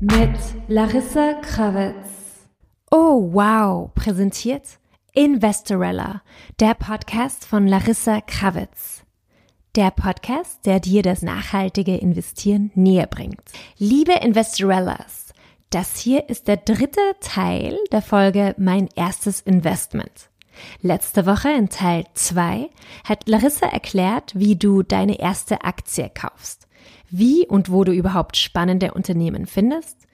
Mit Larissa Krawitz. Oh wow, präsentiert Investorella, der Podcast von Larissa Krawitz. Der Podcast, der dir das nachhaltige Investieren näher bringt. Liebe Investorellas, das hier ist der dritte Teil der Folge Mein erstes Investment. Letzte Woche in Teil 2 hat Larissa erklärt, wie du deine erste Aktie kaufst, wie und wo du überhaupt spannende Unternehmen findest,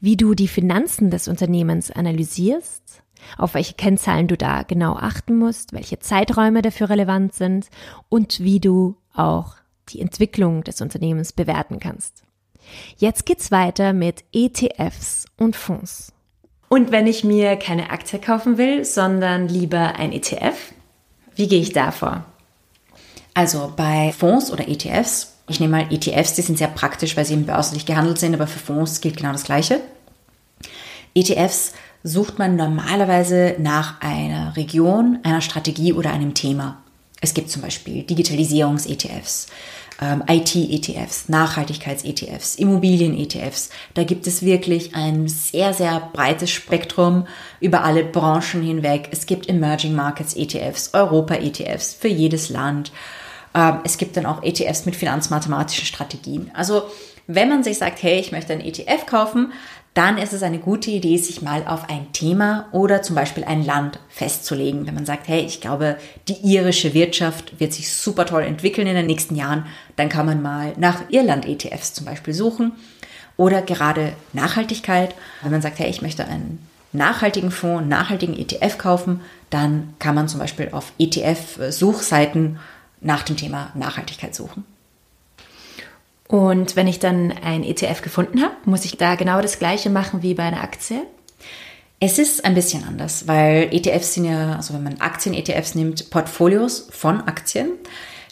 wie du die Finanzen des Unternehmens analysierst, auf welche Kennzahlen du da genau achten musst, welche Zeiträume dafür relevant sind und wie du auch die Entwicklung des Unternehmens bewerten kannst. Jetzt geht's weiter mit ETFs und Fonds. Und wenn ich mir keine Aktie kaufen will, sondern lieber ein ETF, wie gehe ich da vor? Also bei Fonds oder ETFs, ich nehme mal ETFs, die sind sehr praktisch, weil sie im börslich gehandelt sind, aber für Fonds gilt genau das Gleiche. ETFs sucht man normalerweise nach einer Region, einer Strategie oder einem Thema. Es gibt zum Beispiel Digitalisierungs-ETFs, ähm, IT-ETFs, Nachhaltigkeits-ETFs, Immobilien-ETFs. Da gibt es wirklich ein sehr, sehr breites Spektrum über alle Branchen hinweg. Es gibt Emerging Markets ETFs, Europa-ETFs für jedes Land. Ähm, es gibt dann auch ETFs mit finanzmathematischen Strategien. Also wenn man sich sagt, hey, ich möchte einen ETF kaufen, dann ist es eine gute Idee, sich mal auf ein Thema oder zum Beispiel ein Land festzulegen. Wenn man sagt, hey, ich glaube, die irische Wirtschaft wird sich super toll entwickeln in den nächsten Jahren, dann kann man mal nach Irland-ETFs zum Beispiel suchen. Oder gerade Nachhaltigkeit. Wenn man sagt, hey, ich möchte einen nachhaltigen Fonds, einen nachhaltigen ETF kaufen, dann kann man zum Beispiel auf ETF-Suchseiten nach dem Thema Nachhaltigkeit suchen. Und wenn ich dann ein ETF gefunden habe, muss ich da genau das gleiche machen wie bei einer Aktie? Es ist ein bisschen anders, weil ETFs sind ja, also wenn man Aktien-ETFs nimmt, Portfolios von Aktien.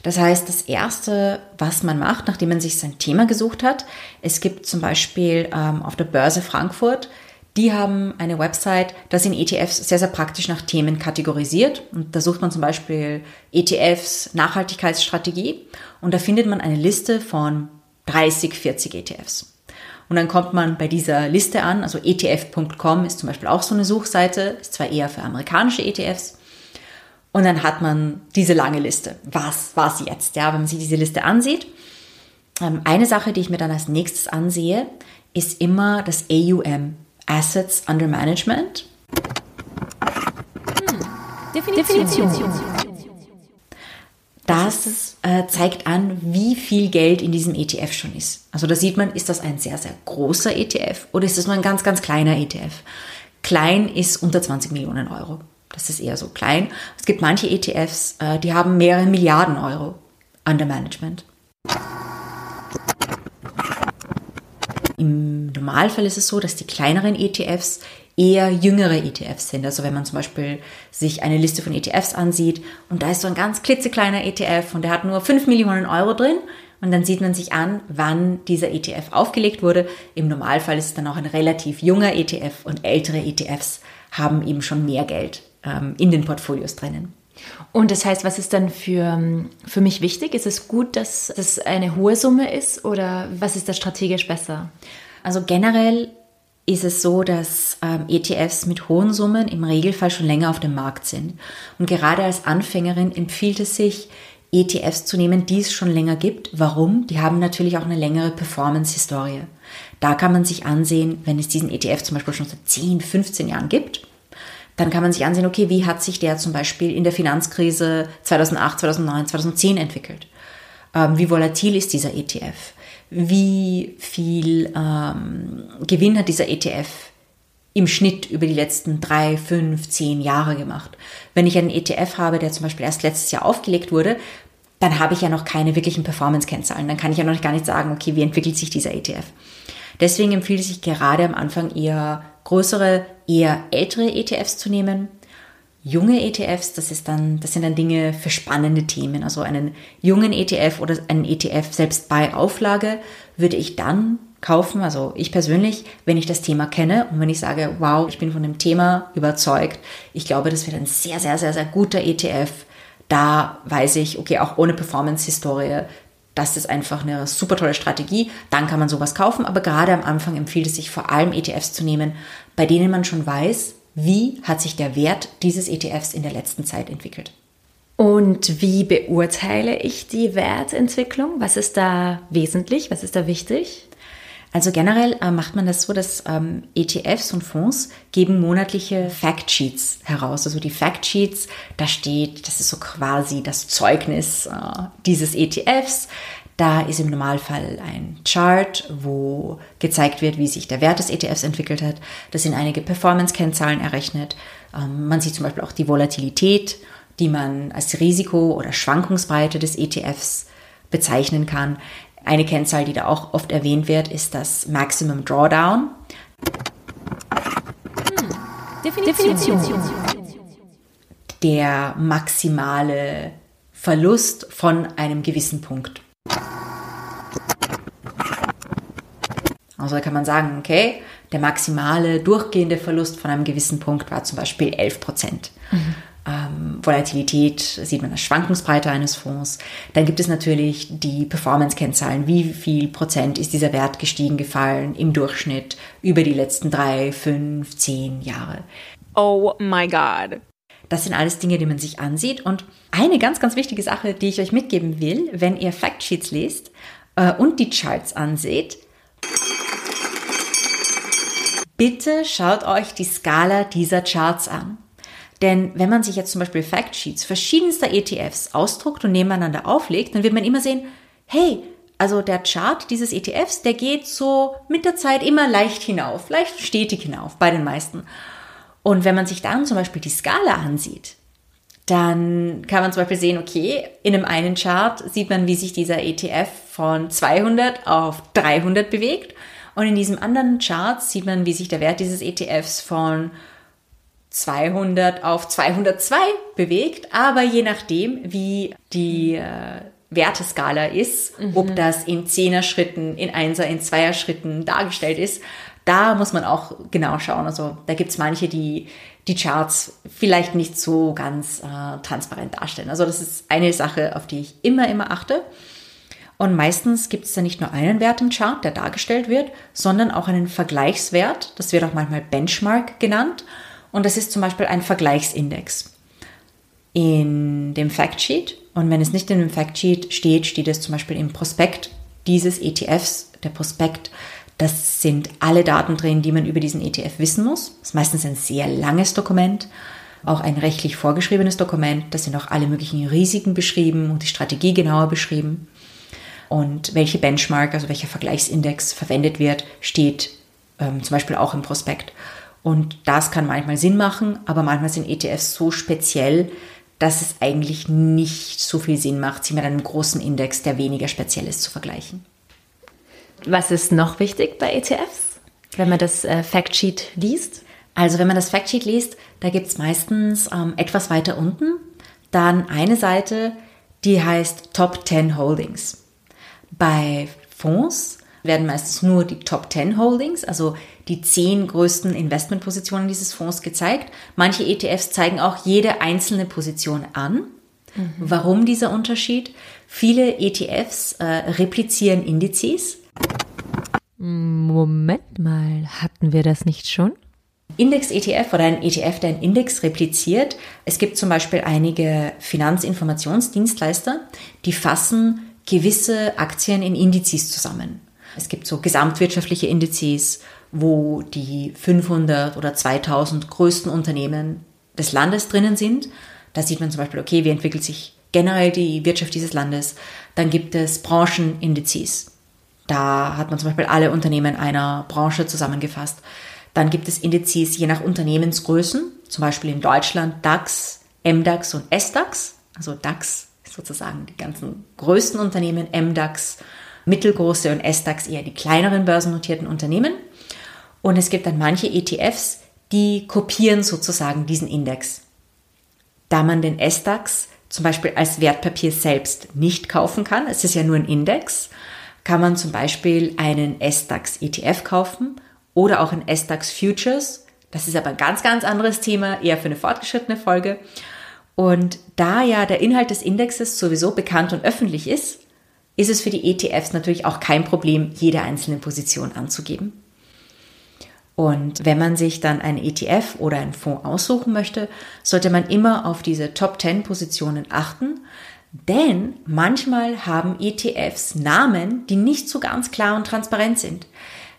Das heißt, das Erste, was man macht, nachdem man sich sein Thema gesucht hat, es gibt zum Beispiel ähm, auf der Börse Frankfurt, die haben eine Website, das sind ETFs sehr, sehr praktisch nach Themen kategorisiert. Und da sucht man zum Beispiel ETFs Nachhaltigkeitsstrategie und da findet man eine Liste von 30, 40 ETFs. Und dann kommt man bei dieser Liste an, also ETF.com ist zum Beispiel auch so eine Suchseite, ist zwar eher für amerikanische ETFs. Und dann hat man diese lange Liste. Was war jetzt? Ja, wenn man sich diese Liste ansieht. Ähm, eine Sache, die ich mir dann als nächstes ansehe, ist immer das AUM, Assets Under Management. Hm. Definition. Definition. Das äh, zeigt an, wie viel Geld in diesem ETF schon ist. Also da sieht man, ist das ein sehr, sehr großer ETF oder ist das nur ein ganz, ganz kleiner ETF? Klein ist unter 20 Millionen Euro. Das ist eher so klein. Es gibt manche ETFs, äh, die haben mehrere Milliarden Euro under Management. Im Normalfall ist es so, dass die kleineren ETFs eher jüngere ETFs sind. Also wenn man zum Beispiel sich eine Liste von ETFs ansieht und da ist so ein ganz klitzekleiner ETF und der hat nur 5 Millionen Euro drin und dann sieht man sich an, wann dieser ETF aufgelegt wurde. Im Normalfall ist es dann auch ein relativ junger ETF und ältere ETFs haben eben schon mehr Geld ähm, in den Portfolios drinnen. Und das heißt, was ist dann für, für mich wichtig? Ist es gut, dass das eine hohe Summe ist oder was ist da strategisch besser? Also generell ist es so, dass ähm, ETFs mit hohen Summen im Regelfall schon länger auf dem Markt sind. Und gerade als Anfängerin empfiehlt es sich, ETFs zu nehmen, die es schon länger gibt. Warum? Die haben natürlich auch eine längere Performance-Historie. Da kann man sich ansehen, wenn es diesen ETF zum Beispiel schon seit 10, 15 Jahren gibt, dann kann man sich ansehen, okay, wie hat sich der zum Beispiel in der Finanzkrise 2008, 2009, 2010 entwickelt? Ähm, wie volatil ist dieser ETF? Wie viel ähm, Gewinn hat dieser ETF im Schnitt über die letzten drei, fünf, zehn Jahre gemacht. Wenn ich einen ETF habe, der zum Beispiel erst letztes Jahr aufgelegt wurde, dann habe ich ja noch keine wirklichen Performance-Kennzahlen. Dann kann ich ja noch gar nicht sagen, okay, wie entwickelt sich dieser ETF. Deswegen empfiehlt es sich gerade am Anfang eher größere, eher ältere ETFs zu nehmen, junge ETFs, das ist dann, das sind dann Dinge für spannende Themen. Also einen jungen ETF oder einen ETF selbst bei Auflage würde ich dann kaufen. Also ich persönlich, wenn ich das Thema kenne und wenn ich sage, wow, ich bin von dem Thema überzeugt, ich glaube, das wird ein sehr, sehr, sehr, sehr guter ETF. Da weiß ich, okay, auch ohne Performance-Historie, das ist einfach eine super tolle Strategie. Dann kann man sowas kaufen. Aber gerade am Anfang empfiehlt es sich vor allem ETFs zu nehmen, bei denen man schon weiß, wie hat sich der Wert dieses ETFs in der letzten Zeit entwickelt. Und wie beurteile ich die Wertentwicklung? Was ist da wesentlich? Was ist da wichtig? Also generell äh, macht man das so, dass ähm, ETFs und Fonds geben monatliche Factsheets heraus. Also die Factsheets, da steht, das ist so quasi das Zeugnis äh, dieses ETFs. Da ist im Normalfall ein Chart, wo gezeigt wird, wie sich der Wert des ETFs entwickelt hat. Das sind einige Performance-Kennzahlen errechnet. Ähm, man sieht zum Beispiel auch die Volatilität, die man als Risiko oder Schwankungsbreite des ETFs bezeichnen kann. Eine Kennzahl, die da auch oft erwähnt wird, ist das Maximum Drawdown. Hm. Definition. Definition. Der maximale Verlust von einem gewissen Punkt. Also da kann man sagen, okay, der maximale durchgehende Verlust von einem gewissen Punkt war zum Beispiel 11 Prozent. Mhm ähm, Volatilität sieht man als Schwankungsbreite eines Fonds. Dann gibt es natürlich die Performance-Kennzahlen. Wie viel Prozent ist dieser Wert gestiegen, gefallen im Durchschnitt über die letzten drei, fünf, zehn Jahre? Oh my God. Das sind alles Dinge, die man sich ansieht. Und eine ganz, ganz wichtige Sache, die ich euch mitgeben will, wenn ihr Factsheets lest äh, und die Charts anseht, bitte schaut euch die Skala dieser Charts an. Denn wenn man sich jetzt zum Beispiel Factsheets verschiedenster ETFs ausdruckt und nebeneinander auflegt, dann wird man immer sehen, hey, also der Chart dieses ETFs, der geht so mit der Zeit immer leicht hinauf, leicht stetig hinauf bei den meisten. Und wenn man sich dann zum Beispiel die Skala ansieht, dann kann man zum Beispiel sehen, okay, in einem einen Chart sieht man, wie sich dieser ETF von 200 auf 300 bewegt. Und in diesem anderen Chart sieht man, wie sich der Wert dieses ETFs von 200 auf 202 bewegt, aber je nachdem, wie die äh, Werteskala ist, mhm. ob das in Zehner-Schritten, in Einser, in Zweier-Schritten dargestellt ist, da muss man auch genau schauen. Also da gibt es manche, die die Charts vielleicht nicht so ganz äh, transparent darstellen. Also das ist eine Sache, auf die ich immer, immer achte. Und meistens gibt es da nicht nur einen Wert im Chart, der dargestellt wird, sondern auch einen Vergleichswert. Das wird auch manchmal Benchmark genannt. Und das ist zum Beispiel ein Vergleichsindex in dem Factsheet. Und wenn es nicht in dem Factsheet steht, steht es zum Beispiel im Prospekt dieses ETFs. Der Prospekt, das sind alle Daten drin, die man über diesen ETF wissen muss. Das ist meistens ein sehr langes Dokument, auch ein rechtlich vorgeschriebenes Dokument. Da sind auch alle möglichen Risiken beschrieben und die Strategie genauer beschrieben. Und welche Benchmark, also welcher Vergleichsindex verwendet wird, steht ähm, zum Beispiel auch im Prospekt. Und das kann manchmal Sinn machen, aber manchmal sind ETFs so speziell, dass es eigentlich nicht so viel Sinn macht, sie mit einem großen Index, der weniger speziell ist, zu vergleichen. Was ist noch wichtig bei ETFs, wenn man das äh, Factsheet liest? Also wenn man das Factsheet liest, da gibt es meistens ähm, etwas weiter unten dann eine Seite, die heißt Top 10 Holdings. Bei Fonds werden meistens nur die Top 10 Holdings, also die zehn größten Investmentpositionen dieses Fonds gezeigt. Manche ETFs zeigen auch jede einzelne Position an. Mhm. Warum dieser Unterschied? Viele ETFs äh, replizieren Indizes. Moment mal, hatten wir das nicht schon? Index-ETF oder ein ETF, der einen Index repliziert. Es gibt zum Beispiel einige Finanzinformationsdienstleister, die fassen gewisse Aktien in Indizes zusammen. Es gibt so gesamtwirtschaftliche Indizes wo die 500 oder 2000 größten Unternehmen des Landes drinnen sind. Da sieht man zum Beispiel, okay, wie entwickelt sich generell die Wirtschaft dieses Landes. Dann gibt es Branchenindizes. Da hat man zum Beispiel alle Unternehmen einer Branche zusammengefasst. Dann gibt es Indizes je nach Unternehmensgrößen, zum Beispiel in Deutschland DAX, MDAX und SDAX. Also DAX sozusagen die ganzen größten Unternehmen, MDAX mittelgroße und SDAX eher die kleineren börsennotierten Unternehmen. Und es gibt dann manche ETFs, die kopieren sozusagen diesen Index. Da man den SDAX zum Beispiel als Wertpapier selbst nicht kaufen kann, es ist ja nur ein Index, kann man zum Beispiel einen SDAX ETF kaufen oder auch ein SDAX Futures. Das ist aber ein ganz, ganz anderes Thema, eher für eine fortgeschrittene Folge. Und da ja der Inhalt des Indexes sowieso bekannt und öffentlich ist, ist es für die ETFs natürlich auch kein Problem, jede einzelne Position anzugeben. Und wenn man sich dann einen ETF oder einen Fonds aussuchen möchte, sollte man immer auf diese Top 10 Positionen achten, denn manchmal haben ETFs Namen, die nicht so ganz klar und transparent sind.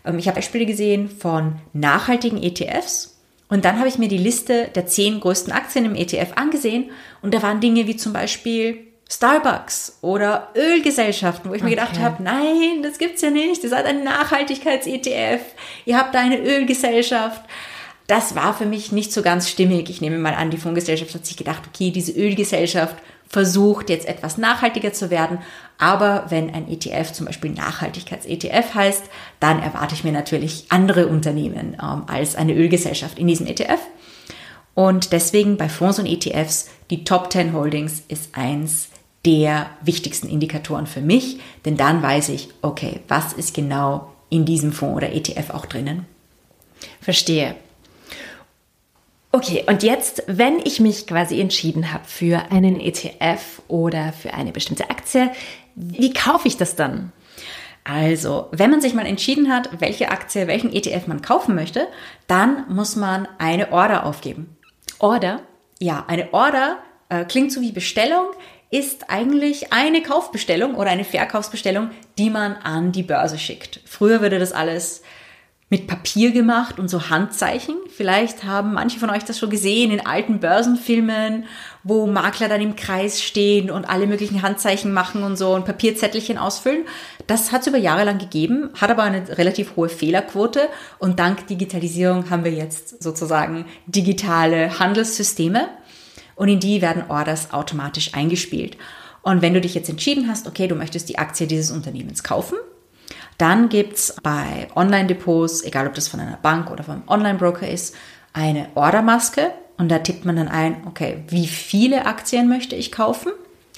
Ähm, ich habe Beispiele gesehen von nachhaltigen ETFs und dann habe ich mir die Liste der zehn größten Aktien im ETF angesehen und da waren Dinge wie zum Beispiel Starbucks oder Ölgesellschaften, wo ich okay. mir gedacht habe, nein, das gibt's ja nicht. Ihr seid ein Nachhaltigkeits-ETF. Ihr habt da eine Ölgesellschaft. Das war für mich nicht so ganz stimmig. Ich nehme mal an, die Fondsgesellschaft hat sich gedacht, okay, diese Ölgesellschaft versucht jetzt etwas nachhaltiger zu werden. Aber wenn ein ETF zum Beispiel Nachhaltigkeits-ETF heißt, dann erwarte ich mir natürlich andere Unternehmen ähm, als eine Ölgesellschaft in diesem ETF. Und deswegen bei Fonds und ETFs, die Top 10 Holdings ist eins der wichtigsten Indikatoren für mich, denn dann weiß ich, okay, was ist genau in diesem Fonds oder ETF auch drinnen. Verstehe. Okay, und jetzt, wenn ich mich quasi entschieden habe für einen ETF oder für eine bestimmte Aktie, wie kaufe ich das dann? Also, wenn man sich mal entschieden hat, welche Aktie, welchen ETF man kaufen möchte, dann muss man eine Order aufgeben. Order? Ja, eine Order äh, klingt so wie Bestellung, ist eigentlich eine Kaufbestellung oder eine Verkaufsbestellung, die man an die Börse schickt. Früher würde das alles mit Papier gemacht und so Handzeichen. Vielleicht haben manche von euch das schon gesehen in alten Börsenfilmen, wo Makler dann im Kreis stehen und alle möglichen Handzeichen machen und so und Papierzettelchen ausfüllen. Das hat es über Jahre lang gegeben, hat aber eine relativ hohe Fehlerquote und dank Digitalisierung haben wir jetzt sozusagen digitale Handelssysteme und in die werden Orders automatisch eingespielt. Und wenn du dich jetzt entschieden hast, okay, du möchtest die Aktie dieses Unternehmens kaufen, dann gibt's bei Online-Depots, egal ob das von einer Bank oder vom Online-Broker ist, eine Ordermaske und da tippt man dann ein, okay, wie viele Aktien möchte ich kaufen?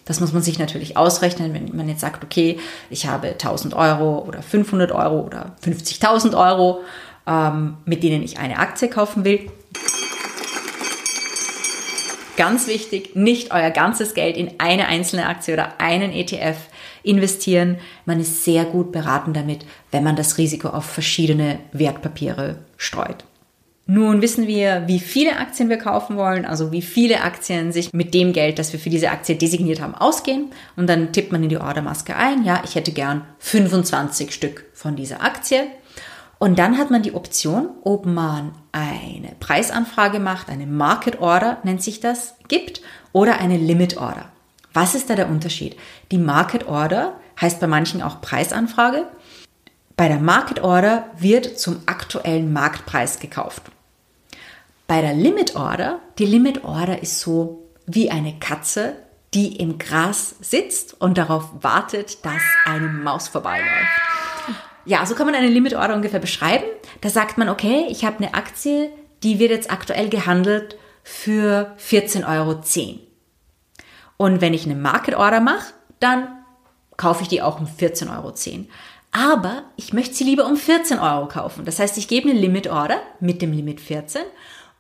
Das muss man sich natürlich ausrechnen, wenn man jetzt sagt, okay, ich habe 1000 Euro oder 500 Euro oder 50.000 Euro, ähm, mit denen ich eine Aktie kaufen will, Ganz wichtig, nicht euer ganzes Geld in eine einzelne Aktie oder einen ETF investieren. Man ist sehr gut beraten damit, wenn man das Risiko auf verschiedene Wertpapiere streut. Nun wissen wir, wie viele Aktien wir kaufen wollen, also wie viele Aktien sich mit dem Geld, das wir für diese Aktie designiert haben, ausgehen. Und dann tippt man in die Ordermaske ein, ja, ich hätte gern 25 Stück von dieser Aktie. Und dann hat man die Option, ob man eine Preisanfrage macht, eine Market Order nennt sich das, gibt oder eine Limit Order. Was ist da der Unterschied? Die Market Order heißt bei manchen auch Preisanfrage. Bei der Market Order wird zum aktuellen Marktpreis gekauft. Bei der Limit Order, die Limit Order ist so wie eine Katze, die im Gras sitzt und darauf wartet, dass eine Maus vorbeiläuft. Ja, so kann man eine Limit Order ungefähr beschreiben. Da sagt man, okay, ich habe eine Aktie, die wird jetzt aktuell gehandelt für 14,10 Euro. Und wenn ich eine Market Order mache, dann kaufe ich die auch um 14,10 Euro. Aber ich möchte sie lieber um 14 Euro kaufen. Das heißt, ich gebe eine Limit Order mit dem Limit 14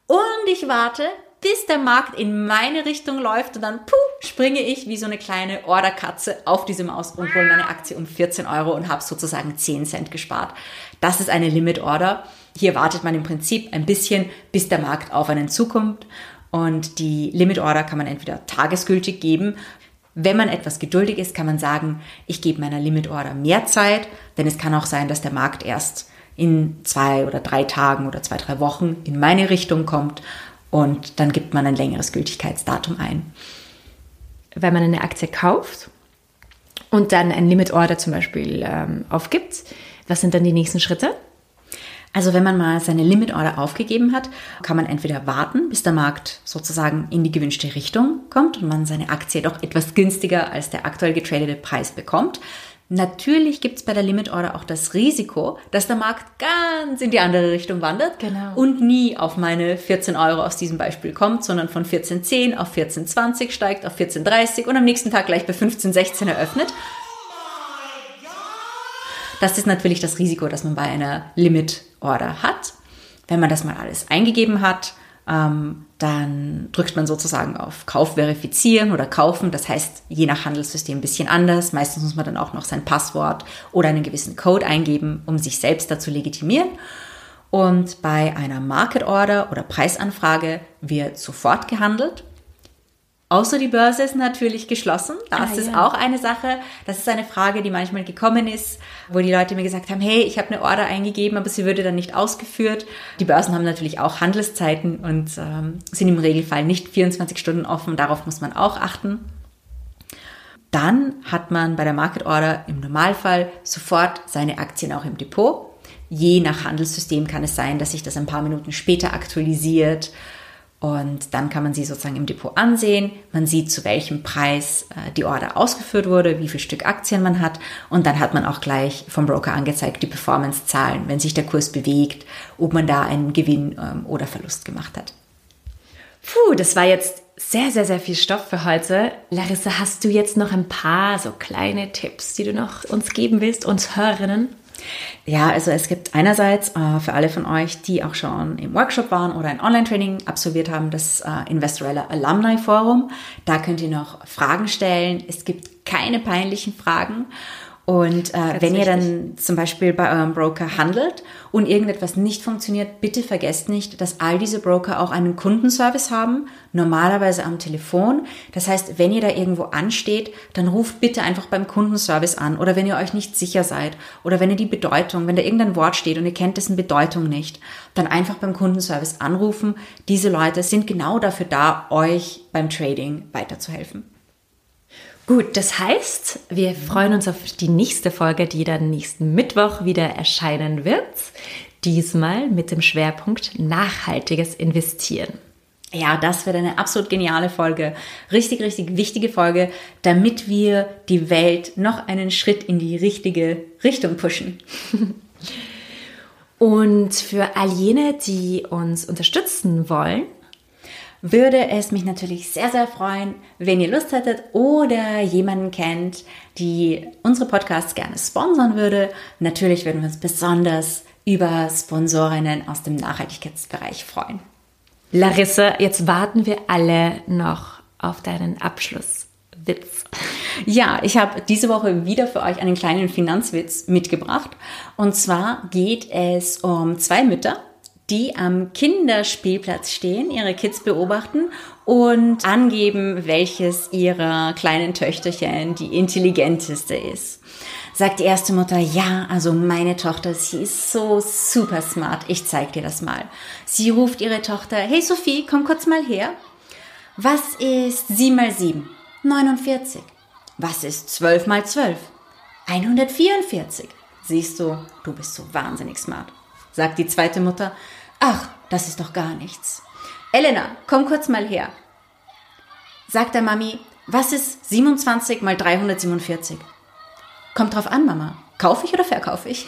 und ich warte, bis der Markt in meine Richtung läuft und dann puh, springe ich wie so eine kleine Orderkatze auf diese Maus und hole meine Aktie um 14 Euro und habe sozusagen 10 Cent gespart. Das ist eine Limit Order. Hier wartet man im Prinzip ein bisschen, bis der Markt auf einen zukommt. Und die Limit Order kann man entweder tagesgültig geben. Wenn man etwas geduldig ist, kann man sagen, ich gebe meiner Limit Order mehr Zeit, denn es kann auch sein, dass der Markt erst in zwei oder drei Tagen oder zwei, drei Wochen in meine Richtung kommt und dann gibt man ein längeres Gültigkeitsdatum ein. Wenn man eine Aktie kauft und dann ein Limit Order zum Beispiel ähm, aufgibt, was sind dann die nächsten Schritte? Also wenn man mal seine Limit Order aufgegeben hat, kann man entweder warten, bis der Markt sozusagen in die gewünschte Richtung kommt und man seine Aktie doch etwas günstiger als der aktuell getradete Preis bekommt. Natürlich gibt es bei der Limit Order auch das Risiko, dass der Markt ganz in die andere Richtung wandert genau. und nie auf meine 14 Euro aus diesem Beispiel kommt, sondern von 14,10 auf 14,20 steigt, auf 14,30 und am nächsten Tag gleich bei 15,16 eröffnet. Das ist natürlich das Risiko, das man bei einer Limit Order hat. Wenn man das mal alles eingegeben hat, ähm, dann drückt man sozusagen auf Kauf verifizieren oder kaufen. Das heißt, je nach Handelssystem ein bisschen anders. Meistens muss man dann auch noch sein Passwort oder einen gewissen Code eingeben, um sich selbst dazu legitimieren. Und bei einer Market Order oder Preisanfrage wird sofort gehandelt. Außer die Börse ist natürlich geschlossen. Das ah, ist ja. auch eine Sache. Das ist eine Frage, die manchmal gekommen ist, wo die Leute mir gesagt haben, hey, ich habe eine Order eingegeben, aber sie würde dann nicht ausgeführt. Die Börsen haben natürlich auch Handelszeiten und ähm, sind im Regelfall nicht 24 Stunden offen. Darauf muss man auch achten. Dann hat man bei der Market Order im Normalfall sofort seine Aktien auch im Depot. Je nach Handelssystem kann es sein, dass sich das ein paar Minuten später aktualisiert und dann kann man sie sozusagen im Depot ansehen. Man sieht, zu welchem Preis äh, die Order ausgeführt wurde, wie viel Stück Aktien man hat. Und dann hat man auch gleich vom Broker angezeigt die Performance-Zahlen, wenn sich der Kurs bewegt, ob man da einen Gewinn ähm, oder Verlust gemacht hat. Puh, das war jetzt sehr, sehr, sehr viel Stoff für heute. Larissa, hast du jetzt noch ein paar so kleine Tipps, die du noch uns geben willst, uns Hörerinnen? Ja, also es gibt einerseits äh, für alle von euch, die auch schon im Workshop waren oder ein Online-Training absolviert haben, das äh, Investorella Alumni Forum. Da könnt ihr noch Fragen stellen. Es gibt keine peinlichen Fragen. Und äh, wenn ihr dann zum Beispiel bei eurem Broker handelt und irgendetwas nicht funktioniert, bitte vergesst nicht, dass all diese Broker auch einen Kundenservice haben, normalerweise am Telefon. Das heißt, wenn ihr da irgendwo ansteht, dann ruft bitte einfach beim Kundenservice an oder wenn ihr euch nicht sicher seid oder wenn ihr die Bedeutung, wenn da irgendein Wort steht und ihr kennt dessen Bedeutung nicht, dann einfach beim Kundenservice anrufen. Diese Leute sind genau dafür da, euch beim Trading weiterzuhelfen. Gut, das heißt, wir freuen uns auf die nächste Folge, die dann nächsten Mittwoch wieder erscheinen wird. Diesmal mit dem Schwerpunkt nachhaltiges Investieren. Ja, das wird eine absolut geniale Folge. Richtig, richtig wichtige Folge, damit wir die Welt noch einen Schritt in die richtige Richtung pushen. Und für all jene, die uns unterstützen wollen, würde es mich natürlich sehr, sehr freuen, wenn ihr Lust hättet oder jemanden kennt, die unsere Podcasts gerne sponsern würde. Natürlich würden wir uns besonders über Sponsorinnen aus dem Nachhaltigkeitsbereich freuen. Larissa, jetzt warten wir alle noch auf deinen Abschlusswitz. Ja, ich habe diese Woche wieder für euch einen kleinen Finanzwitz mitgebracht. Und zwar geht es um zwei Mütter, die am Kinderspielplatz stehen, ihre Kids beobachten und angeben, welches ihrer kleinen Töchterchen die intelligenteste ist. Sagt die erste Mutter, ja, also meine Tochter, sie ist so super smart, ich zeig dir das mal. Sie ruft ihre Tochter, hey Sophie, komm kurz mal her. Was ist 7 mal 7? 49. Was ist 12 mal 12? 144. Siehst du, du bist so wahnsinnig smart. Sagt die zweite Mutter, Ach, das ist doch gar nichts. Elena, komm kurz mal her. Sagt der Mami, was ist 27 mal 347? Kommt drauf an, Mama. Kaufe ich oder verkaufe ich?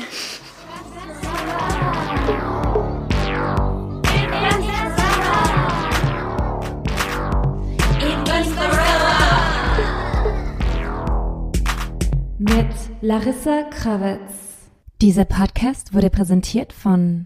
Mit Larissa Krawitz. Dieser Podcast wurde präsentiert von